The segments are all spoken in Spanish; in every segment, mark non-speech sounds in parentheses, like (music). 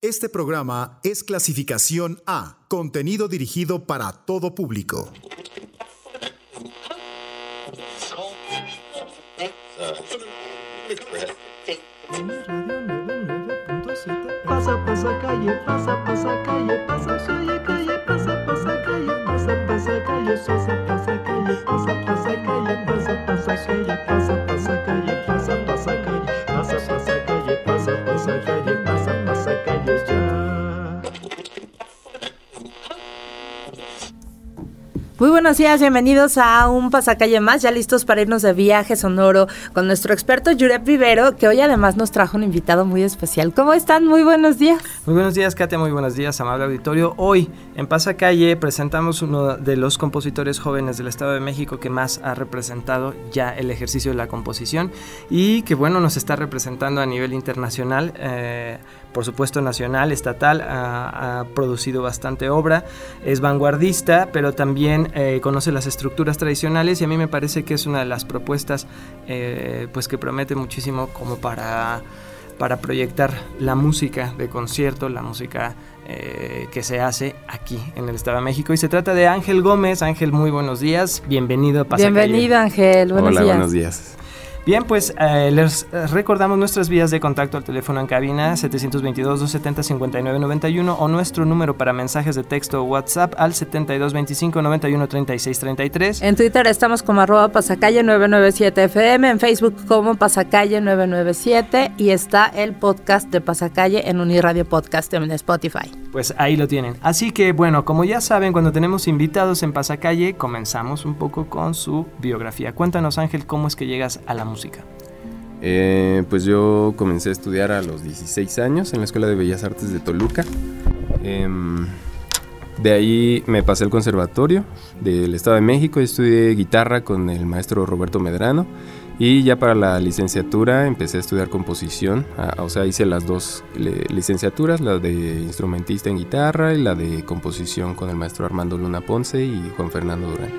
Este programa es clasificación A, contenido dirigido para todo público. Pasa, pasa calle, pasa, pasa calle, pasa buenos días, bienvenidos a un pasacalle más, ya listos para irnos de viaje sonoro con nuestro experto Yurep Vivero, que hoy además nos trajo un invitado muy especial. ¿Cómo están? Muy buenos días. Muy buenos días, Katia, muy buenos días, amable auditorio. Hoy en Pasacalle presentamos uno de los compositores jóvenes del Estado de México que más ha representado ya el ejercicio de la composición y que, bueno, nos está representando a nivel internacional. Eh, por supuesto nacional, estatal, ha, ha, producido bastante obra, es vanguardista, pero también eh, conoce las estructuras tradicionales y a mí me parece que es una de las propuestas eh, pues que promete muchísimo como para, para proyectar la música de concierto, la música eh, que se hace aquí en el Estado de México. Y se trata de Ángel Gómez. Ángel, muy buenos días. Bienvenido a Pasacalle. Bienvenido, Ángel. Buenos Hola, días. buenos días. Bien, pues eh, les recordamos nuestras vías de contacto al teléfono en cabina 722-270-5991 o nuestro número para mensajes de texto o WhatsApp al 7225-913633. En Twitter estamos como arroba pasacalle 997 FM, en Facebook como pasacalle 997 y está el podcast de Pasacalle en Uniradio Podcast en Spotify. Pues ahí lo tienen. Así que bueno, como ya saben, cuando tenemos invitados en Pasacalle, comenzamos un poco con su biografía. Cuéntanos Ángel, ¿cómo es que llegas a la música? Eh, pues yo comencé a estudiar a los 16 años en la Escuela de Bellas Artes de Toluca. Eh, de ahí me pasé al conservatorio del Estado de México y estudié guitarra con el maestro Roberto Medrano. Y ya para la licenciatura empecé a estudiar composición, ah, o sea, hice las dos licenciaturas, la de instrumentista en guitarra y la de composición con el maestro Armando Luna Ponce y Juan Fernando Durán.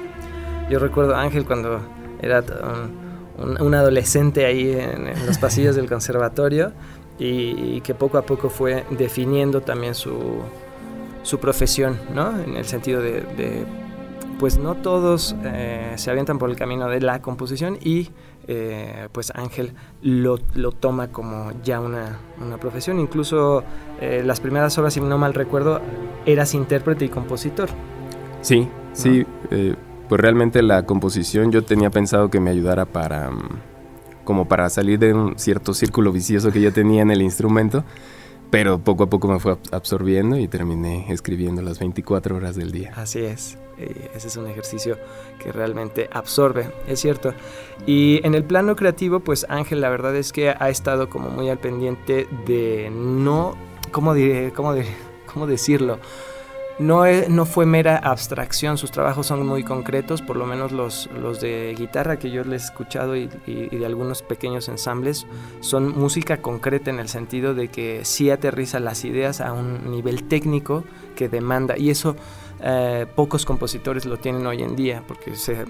Yo recuerdo a Ángel cuando era um, un, un, adolescente ahí en, en los pasillos del conservatorio y, y, que poco a poco fue definiendo también su, su profesión, ¿no? En el sentido de, de pues no todos eh, se avientan por el camino de la composición y eh, pues Ángel lo, lo, toma como ya una, una profesión. Incluso eh, las primeras obras, si no mal recuerdo, eras intérprete y compositor. Sí, sí. ¿No? pues realmente la composición yo tenía pensado que me ayudara para como para salir de un cierto círculo vicioso que yo tenía en el instrumento, pero poco a poco me fue absorbiendo y terminé escribiendo las 24 horas del día. Así es. Ese es un ejercicio que realmente absorbe, es cierto. Y en el plano creativo, pues Ángel, la verdad es que ha estado como muy al pendiente de no, ¿cómo, decirlo? No, no, fue mera abstracción, sus trabajos son muy concretos, por lo menos los, de guitarra que yo les he escuchado y, de algunos pequeños ensambles son música concreta en el sentido de que sí aterriza las ideas a un nivel técnico que demanda y eso eh, pocos compositores lo tienen hoy en día porque se,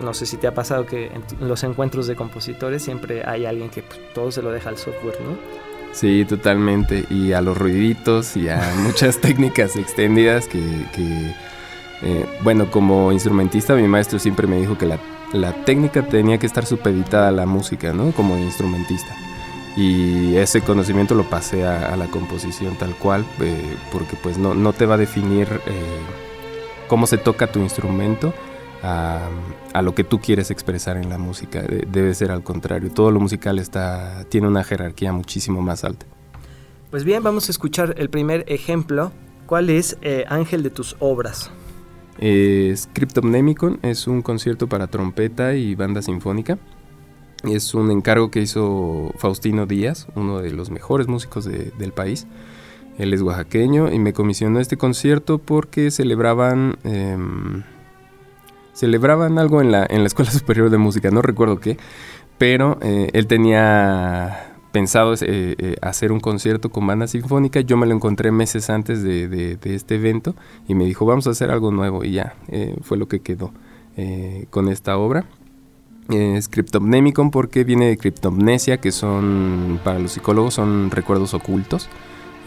no sé si te ha pasado que en los encuentros de compositores siempre hay alguien que pues, todo se lo deja al software, ¿no? Sí, totalmente. Y a los ruiditos y a (laughs) muchas técnicas extendidas que, que eh, bueno, como instrumentista mi maestro siempre me dijo que la, la, técnica tenía que estar supeditada a la música, ¿no? Como instrumentista. Y ese conocimiento lo pasé a, a la composición tal cual, eh, porque pues no, no, te va a definir eh, cómo se toca tu instrumento, a, a, lo que tú quieres expresar en la música. Debe ser al contrario. Todo lo musical está, tiene una jerarquía muchísimo más alta. Pues bien, vamos a escuchar el primer ejemplo. ¿Cuál es eh, Ángel de tus obras? Scriptomnemicon es un concierto para trompeta y banda sinfónica. Es un encargo que hizo Faustino Díaz, uno de los mejores músicos de, del país. Él es oaxaqueño y me comisionó este concierto porque celebraban... Eh, celebraban algo en la, en la Escuela (laughs) Superior de Música, no recuerdo qué, pero eh, él tenía pensado eh, eh, hacer un concierto con banda sinfónica, yo me lo encontré meses antes de, de, este evento y me dijo, vamos a hacer algo nuevo y ya, fue lo que quedó con esta obra. Es Cryptomnemicon porque viene de criptomnesia, que son, para los psicólogos, son recuerdos ocultos.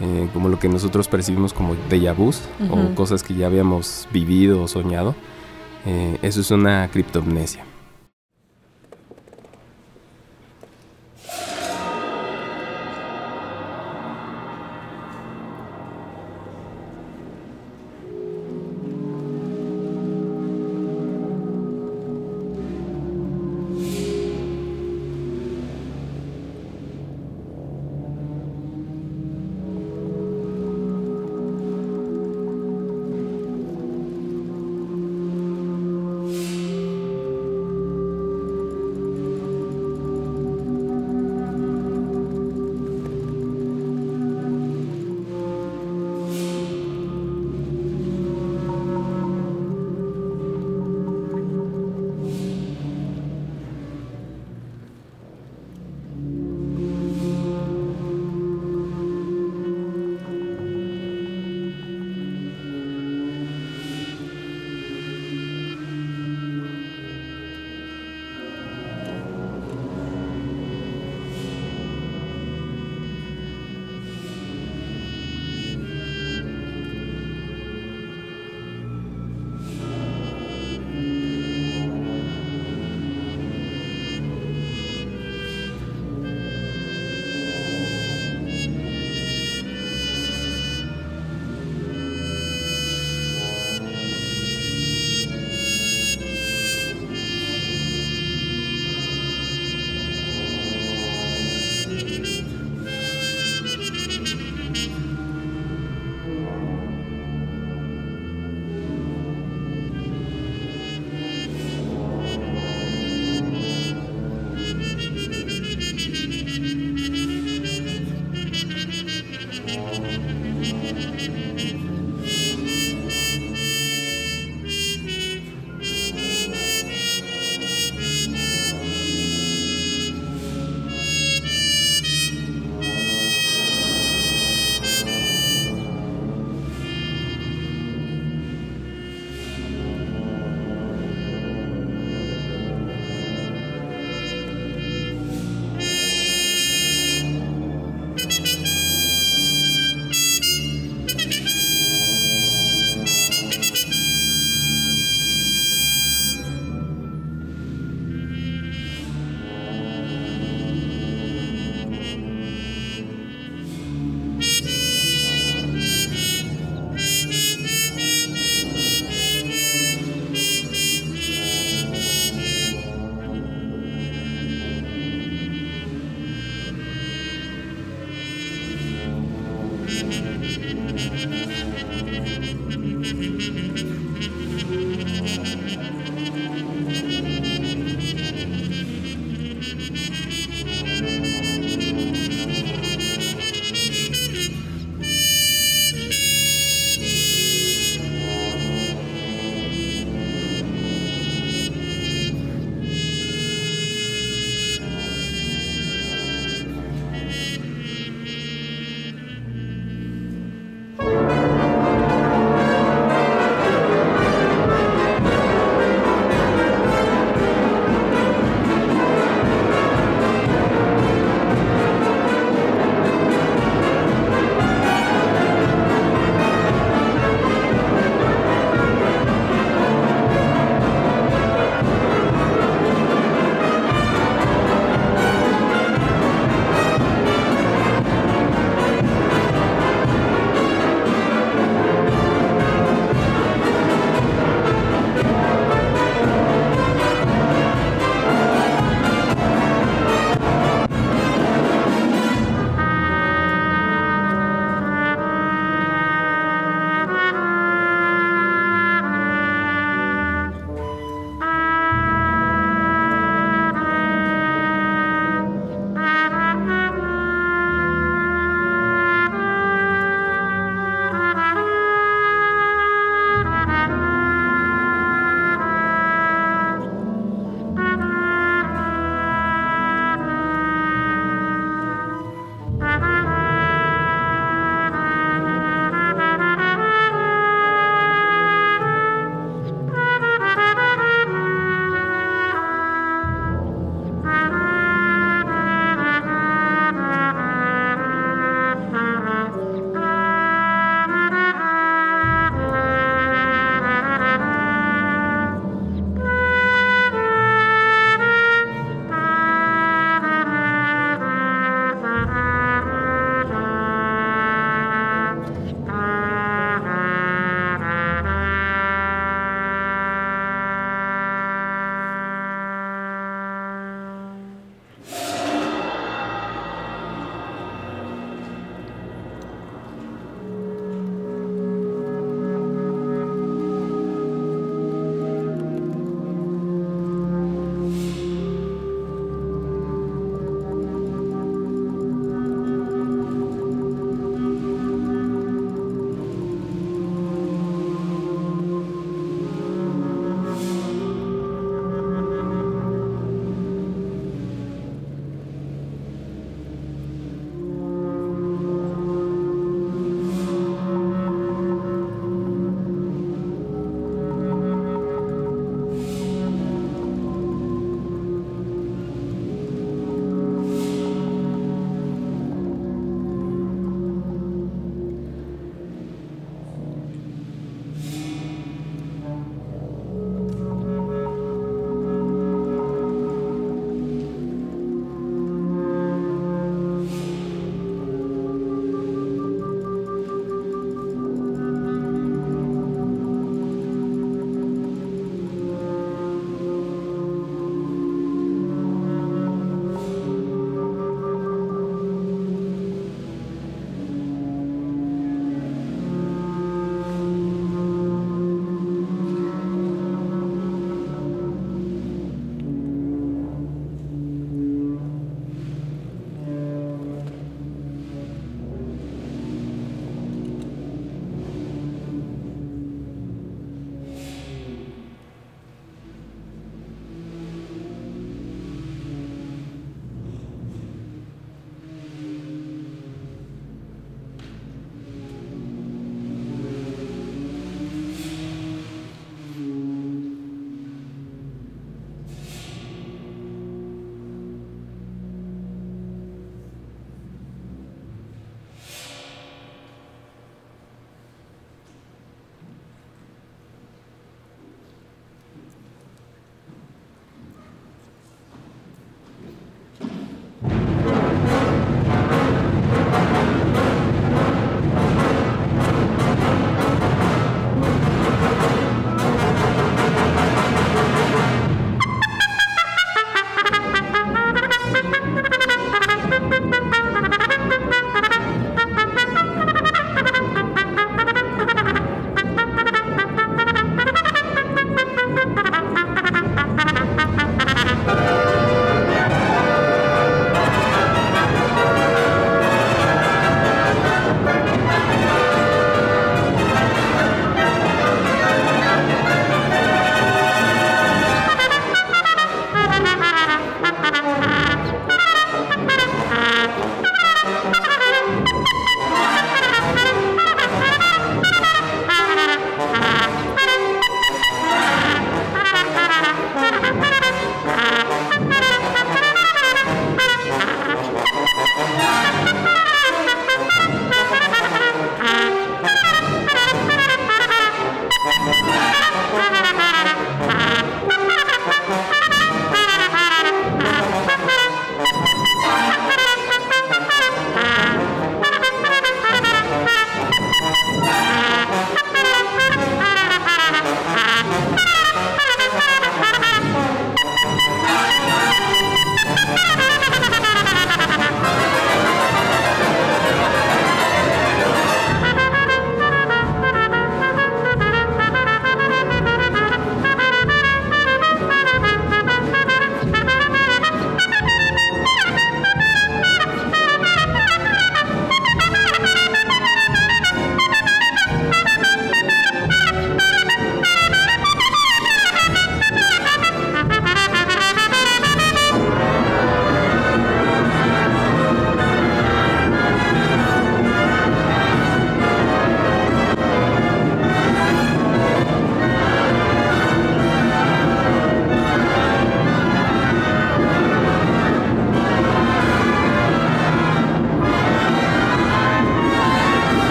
eh, como lo que nosotros percibimos como déjà vus o cosas que ya habíamos vivido o soñado. Eh, eso es una criptomnesia.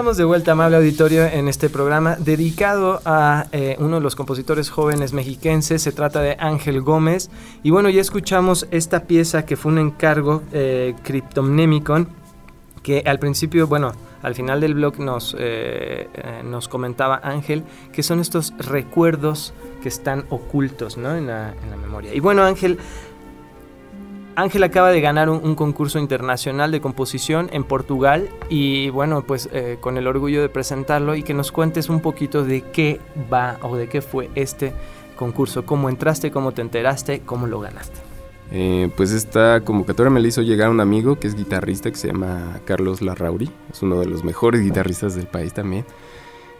Estamos de vuelta, amable auditorio, en este programa dedicado a eh, uno de los compositores jóvenes mexiquenses. Se trata de Ángel Gómez. Y bueno, ya escuchamos esta pieza que fue un encargo, eh, Cryptomnemicon, que al principio, bueno, al final del blog nos, eh, nos comentaba Ángel que son estos recuerdos que están ocultos ¿no? en, la, en la memoria. Y bueno, Ángel, Ángel acaba de ganar un, concurso internacional de composición en Portugal y bueno, pues eh, con el orgullo de presentarlo y que nos cuentes un poquito de qué va o de qué fue este concurso, cómo entraste, cómo te enteraste, cómo lo ganaste. Eh, pues esta convocatoria me la hizo llegar un amigo que es guitarrista que se llama Carlos Larrauri, es uno de los mejores guitarristas del país también.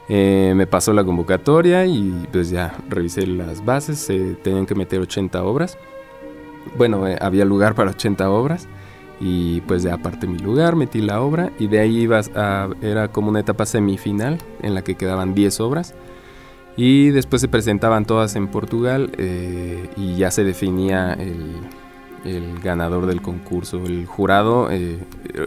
Eh, me pasó la convocatoria y pues ya revisé las bases, se tenían que meter 80 obras. Bueno, eh, había lugar para 80 obras y pues ya aparte mi lugar, metí la obra y de ahí ibas a, era como una etapa semifinal en la que quedaban 10 obras y después se presentaban todas en Portugal eh, y ya se definía el, el ganador del concurso. El jurado eh,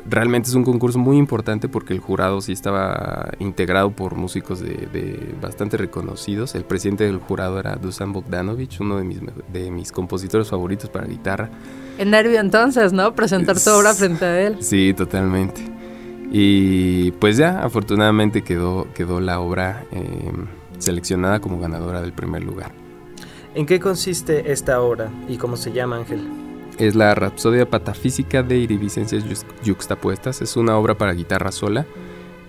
realmente es un concurso muy importante porque el jurado sí estaba integrado por músicos de, de bastante reconocidos. El presidente del jurado era Dusan Bogdanovich, uno de mis, de mis compositores favoritos para guitarra. En nervio entonces, ¿no? Presentar tu obra frente a él. Sí, totalmente. Y pues ya, afortunadamente quedó, quedó la obra eh, seleccionada como ganadora del primer lugar. ¿En qué consiste esta obra y cómo se llama, Ángel? Es la Rapsodia Patafísica de Iridicencias Yux- Yuxtapuestas. Es una obra para guitarra sola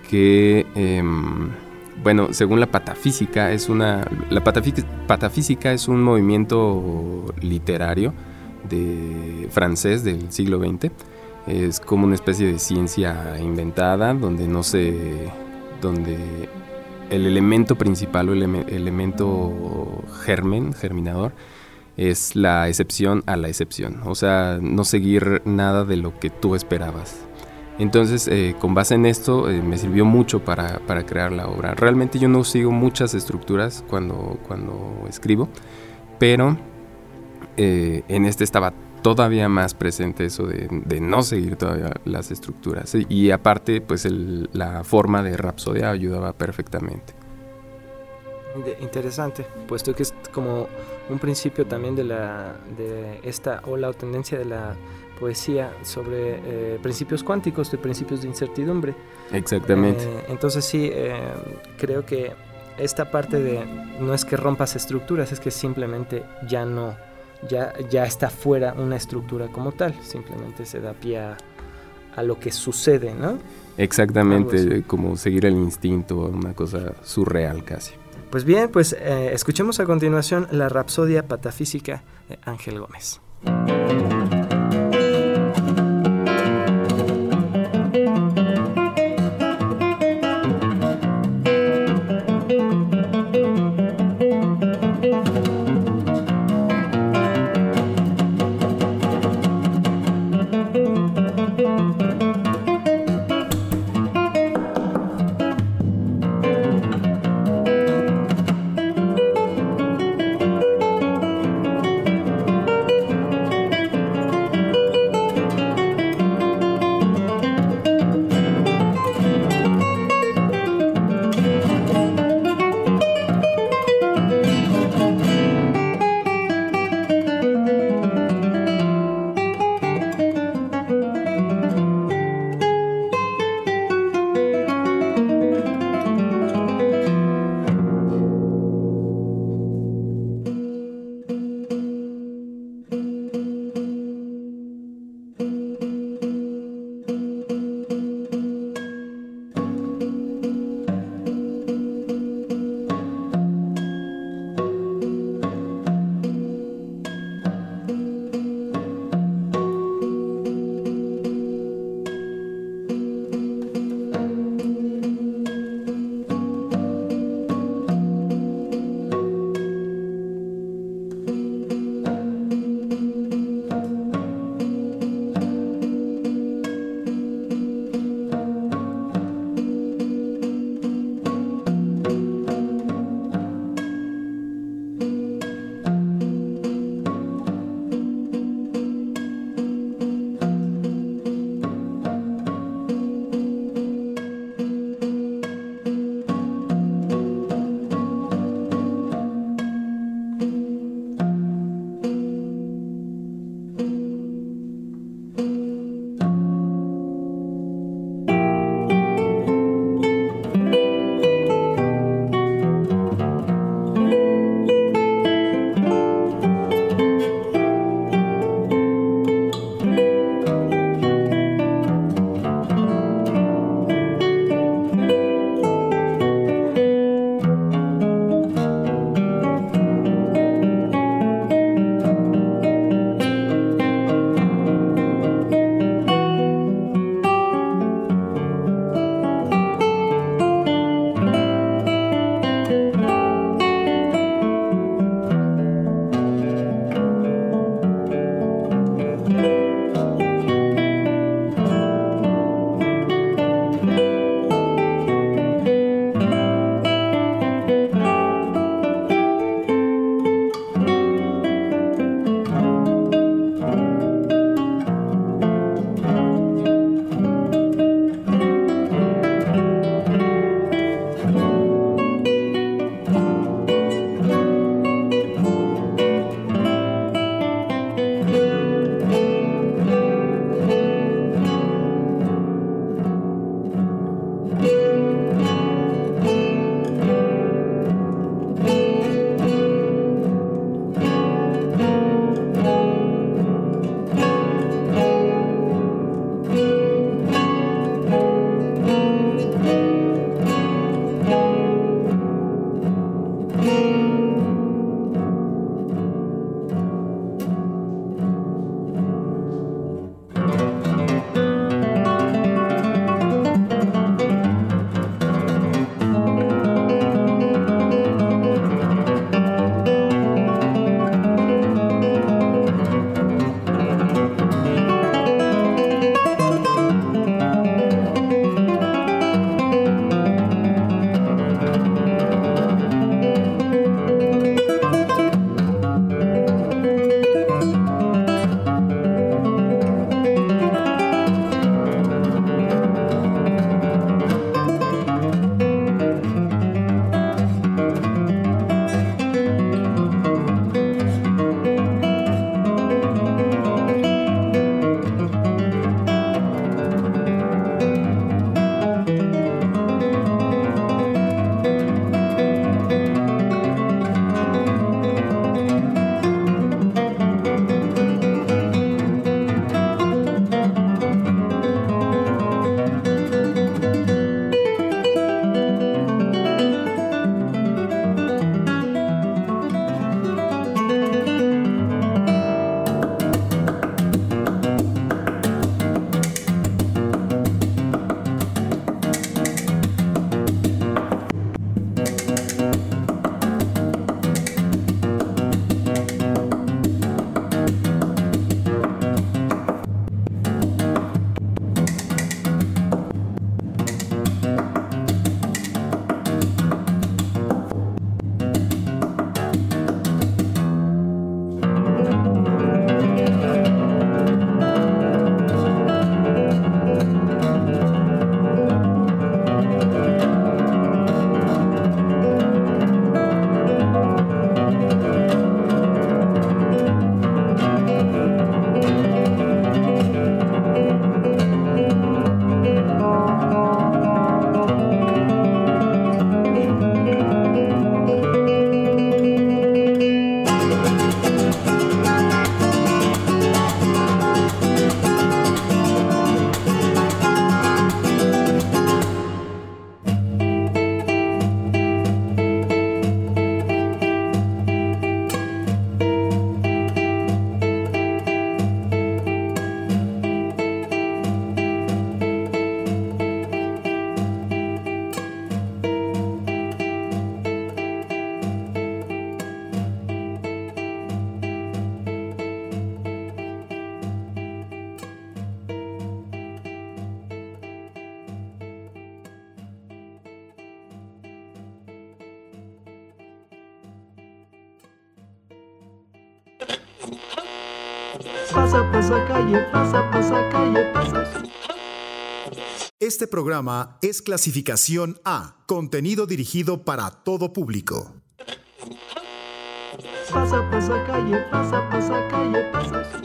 que, em, bueno, según la patafísica, es una. La patafí- patafísica es un movimiento literario de francés del siglo XX. Es como una especie de ciencia inventada donde no se. donde el elemento principal o el eleme- elemento germen, germinador, es la excepción a la excepción. O sea, no seguir nada de lo que tú esperabas. Entonces, eh, con base en esto, eh, me sirvió mucho para, para crear la obra. Realmente yo no sigo muchas estructuras cuando, cuando escribo, pero eh, en este estaba todavía más presente eso de, de no seguir todavía las estructuras. Y, aparte, pues la forma de rapsodia ayudaba perfectamente. Interesante, puesto que es como un principio también de la de esta ola o tendencia de la poesía sobre eh, principios cuánticos, de principios de incertidumbre. Exactamente. Eh, entonces sí, eh, creo que esta parte de no es que rompas estructuras, es que simplemente ya no, ya, ya está fuera una estructura como tal, simplemente se da pie a, a lo que sucede, ¿no? Exactamente, como seguir el instinto, una cosa surreal casi. Pues bien, pues eh, escuchemos a continuación la Rapsodia Patafísica de Ángel Gómez. Programa es clasificación A, contenido dirigido para todo público. Pasa, pasa calle, pasa, pasa calle, pasa.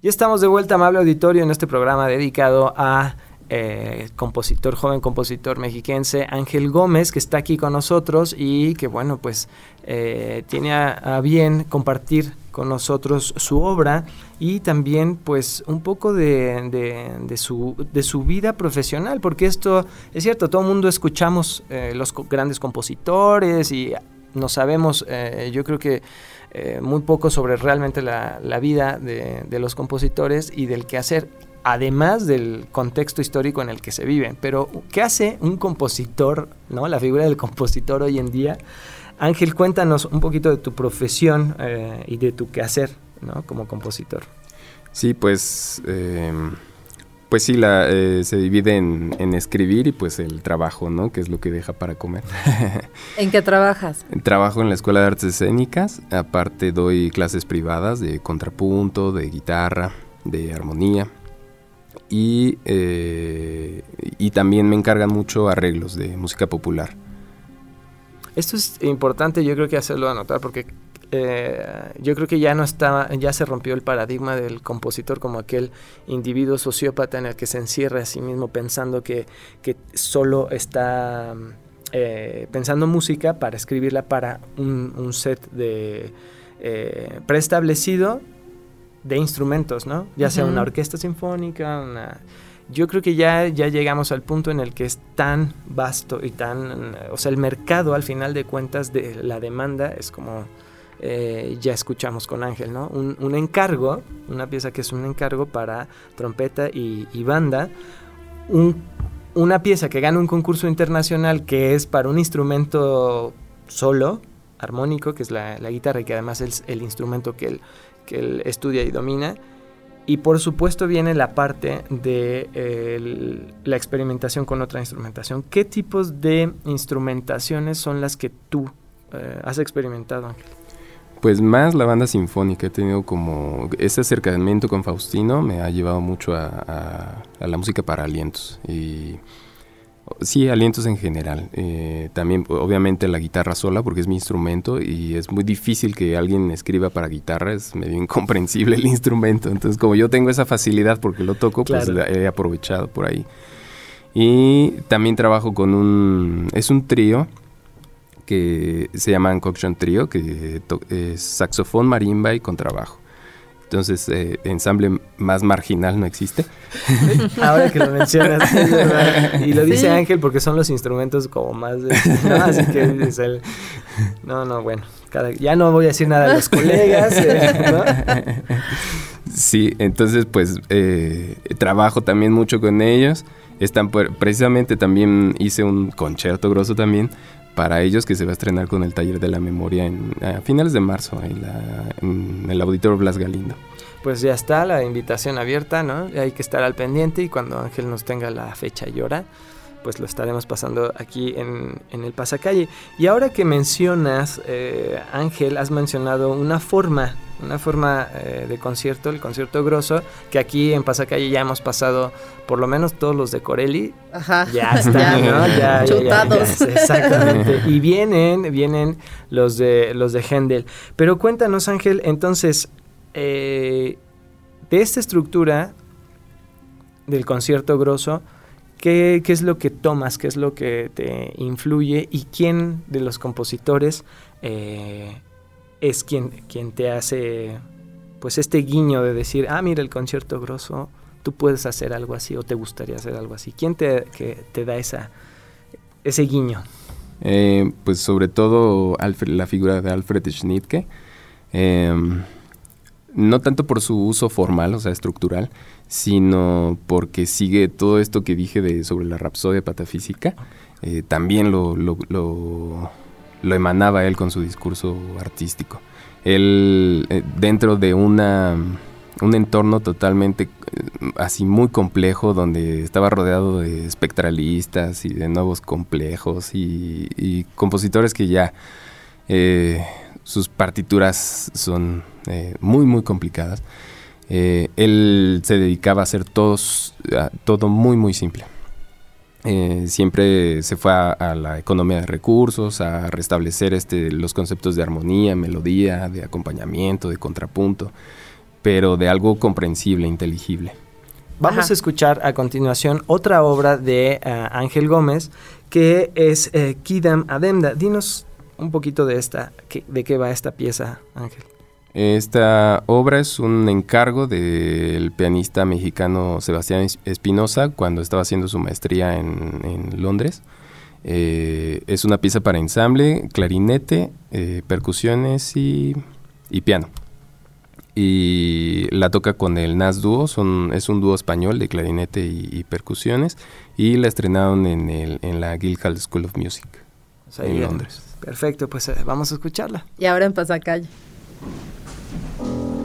Ya estamos de vuelta, amable auditorio, en este programa dedicado a eh, compositor, joven compositor mexiquense Ángel Gómez, que está aquí con nosotros y que, bueno, pues eh, tiene a, bien compartir con nosotros su obra y también pues un poco de, su, de su vida profesional, porque esto es cierto, todo el mundo escuchamos eh, los grandes compositores y no sabemos, yo creo que muy poco sobre realmente la, la vida de, de los compositores y del quehacer, además del contexto histórico en el que se vive. Pero, ¿qué hace un compositor, no? La figura del compositor hoy en día. Ángel, cuéntanos un poquito de tu profesión eh, y de tu quehacer, ¿no? Como compositor. Sí, pues, eh, pues sí, la, eh, se divide en, en escribir y pues el trabajo, ¿no? Que es lo que deja para comer. (laughs) ¿En qué trabajas? Trabajo en la Escuela de Artes Escénicas, aparte doy clases privadas de contrapunto, de guitarra, de armonía y, eh, y también me encargan mucho arreglos de música popular. Esto es importante, yo creo que hacerlo anotar porque eh, yo creo que ya no está, ya se rompió el paradigma del compositor como aquel individuo sociópata en el que se encierra a sí mismo pensando que, que solo está eh, pensando música para escribirla para un, un set de preestablecido de instrumentos, ¿no? Ya sea una orquesta sinfónica, una yo creo que ya, ya llegamos al punto en el que es tan vasto y tan... O sea, el mercado al final de cuentas de la demanda es como... eh, ya escuchamos con Ángel, ¿no? Un, un encargo, una pieza que es un encargo para trompeta y, y banda, un- una pieza que gana un concurso internacional que es para un instrumento solo, armónico, que es la, la guitarra y que además es el instrumento que él, que él estudia y domina. Y por supuesto viene la parte de la experimentación con otra instrumentación. ¿Qué tipos de instrumentaciones son las que tú eh, has experimentado? Pues más la banda sinfónica, he tenido como ese acercamiento con Faustino me ha llevado mucho a la música para alientos y sí, alientos en general. Eh, también obviamente la guitarra sola porque es mi instrumento y es muy difícil que alguien escriba para guitarra, es medio (laughs) incomprensible el instrumento. Entonces como yo tengo esa facilidad porque lo toco, pues la he aprovechado por ahí. Y también trabajo con un, es un trío que se llama Concoction Trio, que es saxofón, marimba y contrabajo. Entonces, eh, ensamble más marginal no existe. (laughs) Ahora que lo mencionas, (laughs) y lo dice Sí. Ángel porque son los instrumentos como más... de- (laughs) ¿no? Así que es el... No, no, bueno. cada- ya no voy a decir nada de los colegas. eh, ¿no? Sí, entonces pues eh, trabajo también mucho con ellos. Están por- precisamente también hice un concierto grosso también para ellos que se va a estrenar con el taller de la memoria en, a finales de marzo en, la- en el auditorio Blas Galindo. Pues ya está la invitación abierta, ¿no? Hay que estar al pendiente y cuando Ángel nos tenga la fecha y hora, pues lo estaremos pasando aquí en, en el pasacalle. Y ahora que mencionas, eh, Ángel, has mencionado una forma, una forma eh, de concierto, el concierto grosso, que aquí en pasacalle ya hemos pasado por lo menos todos los de Corelli, Ajá. ya está, (laughs) ¿no? Ya, ya, ya, Chutados. ya, exactamente. (laughs) Y vienen, vienen los de los de Händel. Pero cuéntanos, Ángel, entonces, eh, de esta estructura del concierto grosso, ¿qué, qué es lo que tomas? ¿Qué es lo que te influye? ¿Y quién de los compositores eh, es quien, quien te hace pues este guiño de decir, ah, mira el concierto grosso, tú puedes hacer algo así o te gustaría hacer algo así? ¿Quién te, que te da esa, ese guiño? Eh, pues sobre todo Alfred- la figura de Alfred Schnittke. Em, no tanto por su uso formal, o sea, estructural, sino porque sigue todo esto que dije de, sobre la rapsodia patafísica. eh, también lo, lo, lo- lo emanaba él con su discurso artístico. Él, eh, dentro de una, un entorno totalmente eh, así muy complejo, donde estaba rodeado de espectralistas y de nuevos complejos y, y compositores que ya sus partituras son eh, muy, muy complicadas. Eh, él se dedicaba a hacer todos, a todo muy, muy simple. Eh, siempre se fue a, a la economía de recursos, a restablecer este, los conceptos de armonía, melodía, de acompañamiento, de contrapunto, pero de algo comprensible, inteligible. Vamos Ajá. a escuchar a continuación otra obra de Ángel Gómez que es eh, Kidam Ademda. Dinos un poquito de esta, que- de qué va esta pieza, Ángel. Esta obra es un encargo del pianista mexicano Sebastián Es- Espinosa cuando estaba haciendo su maestría en, en Londres. Eh, es una pieza para ensamble, clarinete, eh, percusiones y, y piano. Y la toca con el NAS Dúo, son, es un dúo español de clarinete y, y percusiones. Y la estrenaron en, el, en la Guildhall School of Music O sea, en Londres. Perfecto, pues eh, vamos a escucharla. Y ahora en Pasacalle. Thank you.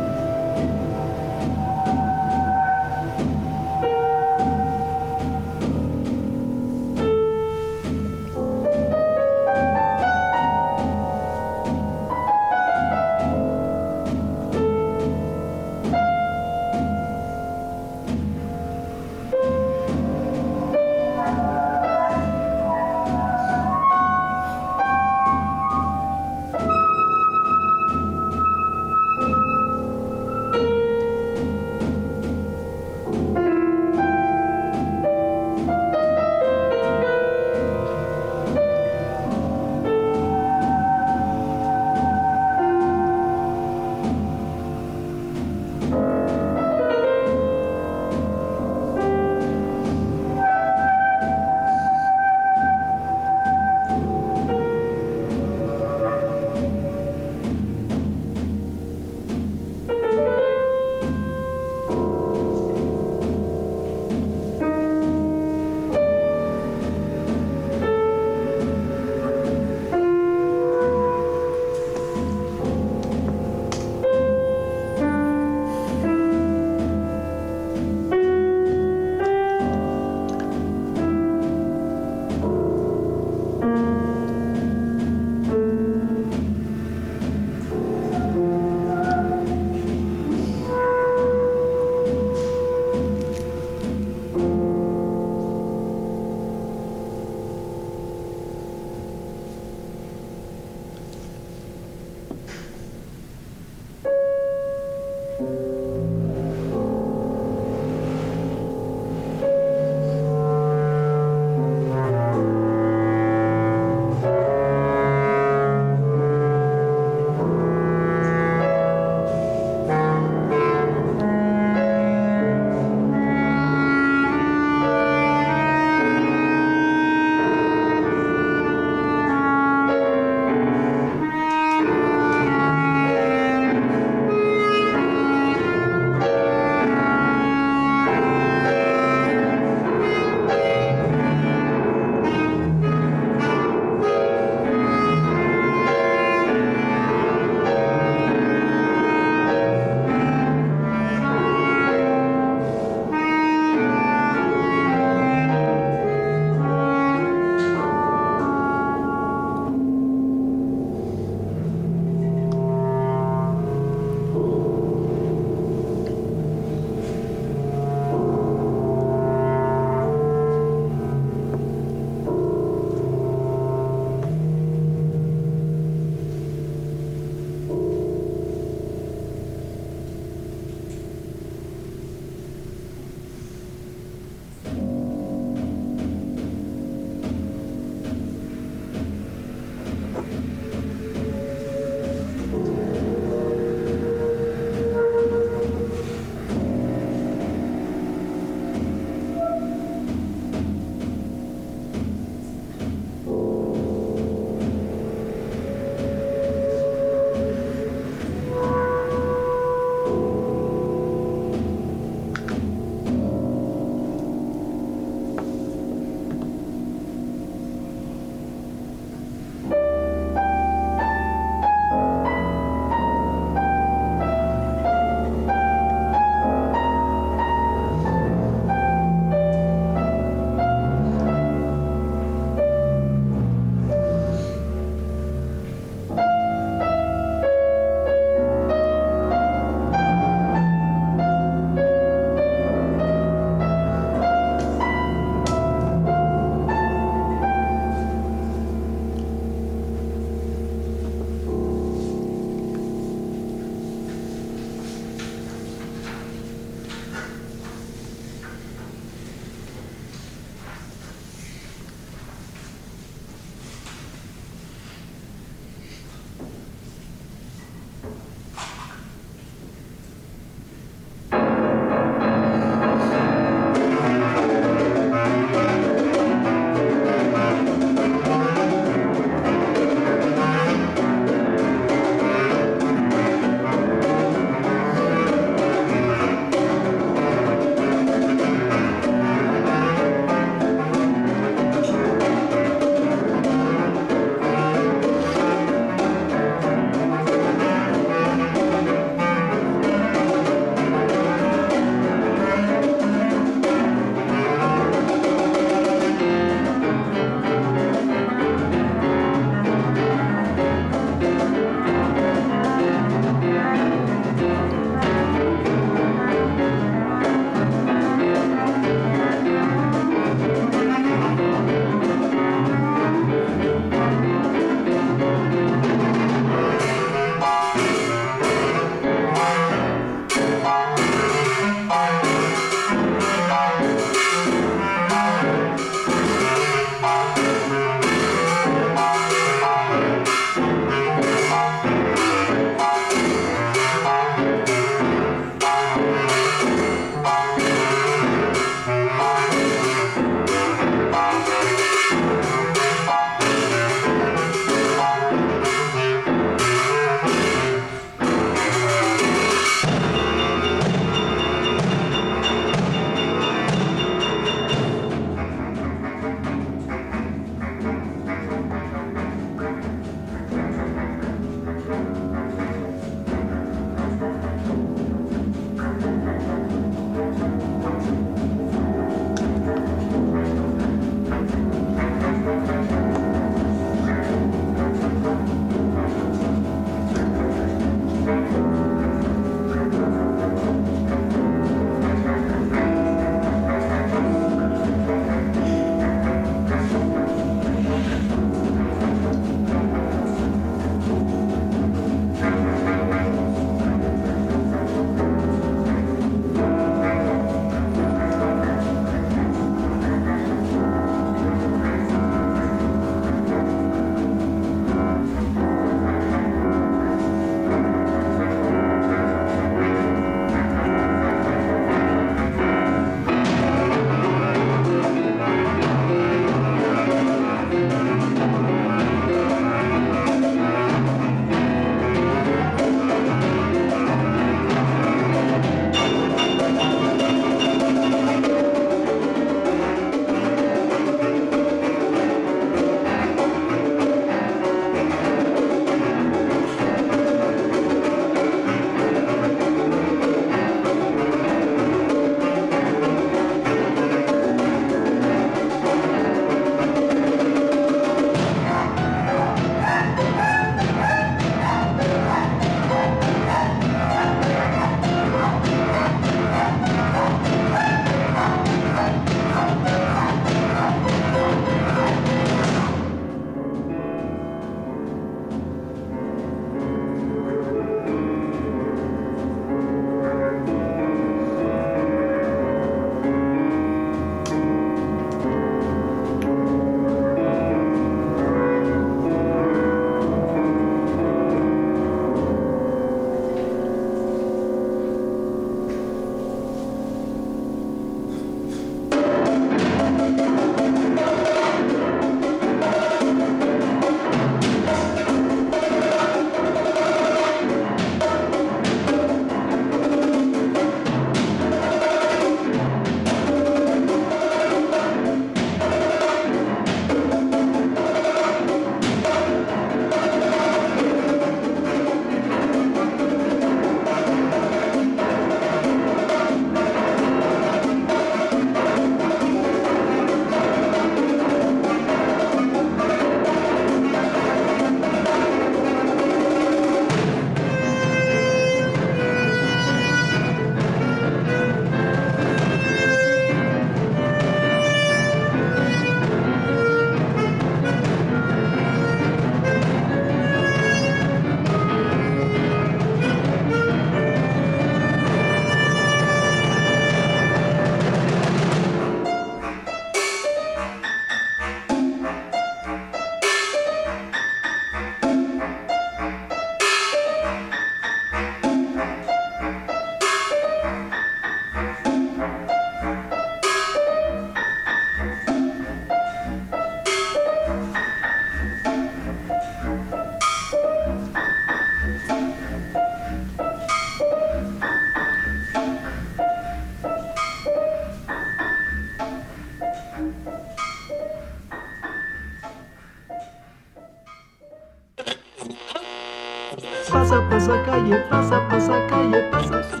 Calle, pasa, pasa pasa.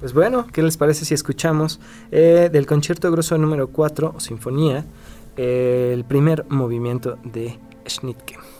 Pues bueno, ¿qué les parece si escuchamos eh, del concierto grosso número 4 o sinfonía eh, el primer movimiento de Schnittke?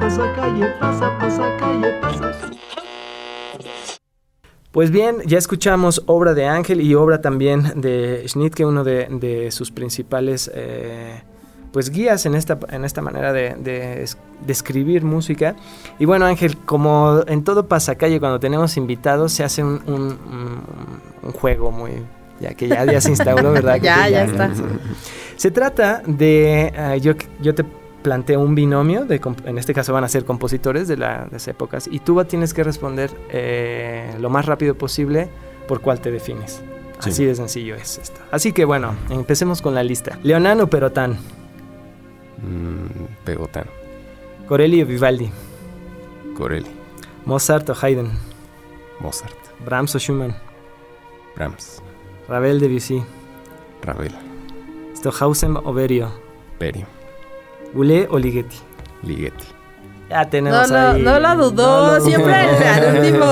Pasa, calle, pasa, pasa calle, pasa. Pues bien, ya escuchamos obra de Ángel y obra también de Schnittke, uno de, de sus principales eh, pues guías en esta, en esta manera de, de es- de escribir música. Y bueno, Ángel, como en todo pasacalle, cuando tenemos invitados, se hace un, un- un- un juego muy, Ya que ya, ya se instauró, ¿verdad? (laughs) Que Ya, ya está. Se trata de, eh, yo, yo te planteo un binomio, de, en este caso van a ser compositores de, la- de las épocas, y tú tienes que responder eh, lo más rápido posible por cuál te defines. Sí. Así de sencillo es esto. Así que bueno, empecemos con la lista. Leonán o Perotán, Mm, Pegotán, Corelli o Vivaldi, Corelli, Mozart o Haydn, Mozart, Brahms o Schumann, Brahms, Ravel Debussy, Ravel, Stockhausen o Berio, Perio, Goulet o Ligeti. Ligeti. Ya No, tenemos no, ahí- no la dudó, no lo (laughs) siempre dudó. (laughs) al último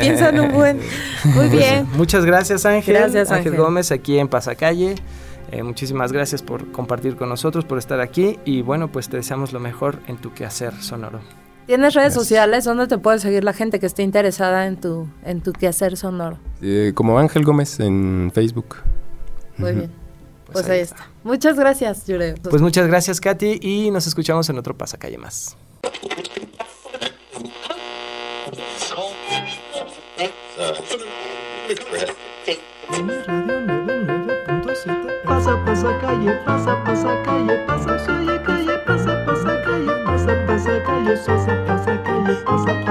piensa en un buen. (laughs) Muy bien. Muchas gracias Ángel. Gracias, Ángel Ángel. Gómez aquí en Pasacalle. Eh, muchísimas gracias por compartir con nosotros, por estar aquí y bueno, pues te deseamos lo mejor en tu quehacer sonoro. ¿Tienes redes Gracias. sociales donde te puede seguir la gente que esté interesada en tu, en tu quehacer sonoro? Eh, como Ángel Gómez en Facebook. Muy bien. Pues, ahí está. Muchas gracias, Yure. Pues muchas gracias Katy y nos escuchamos en otro Pasacalle más. Radio 99.7 Pasa, pasa calle, pasa, pasa calle, pasa, soy calle, pasa, pasa calle, pasa, pasa calle, pasa, pasa calle, pasa,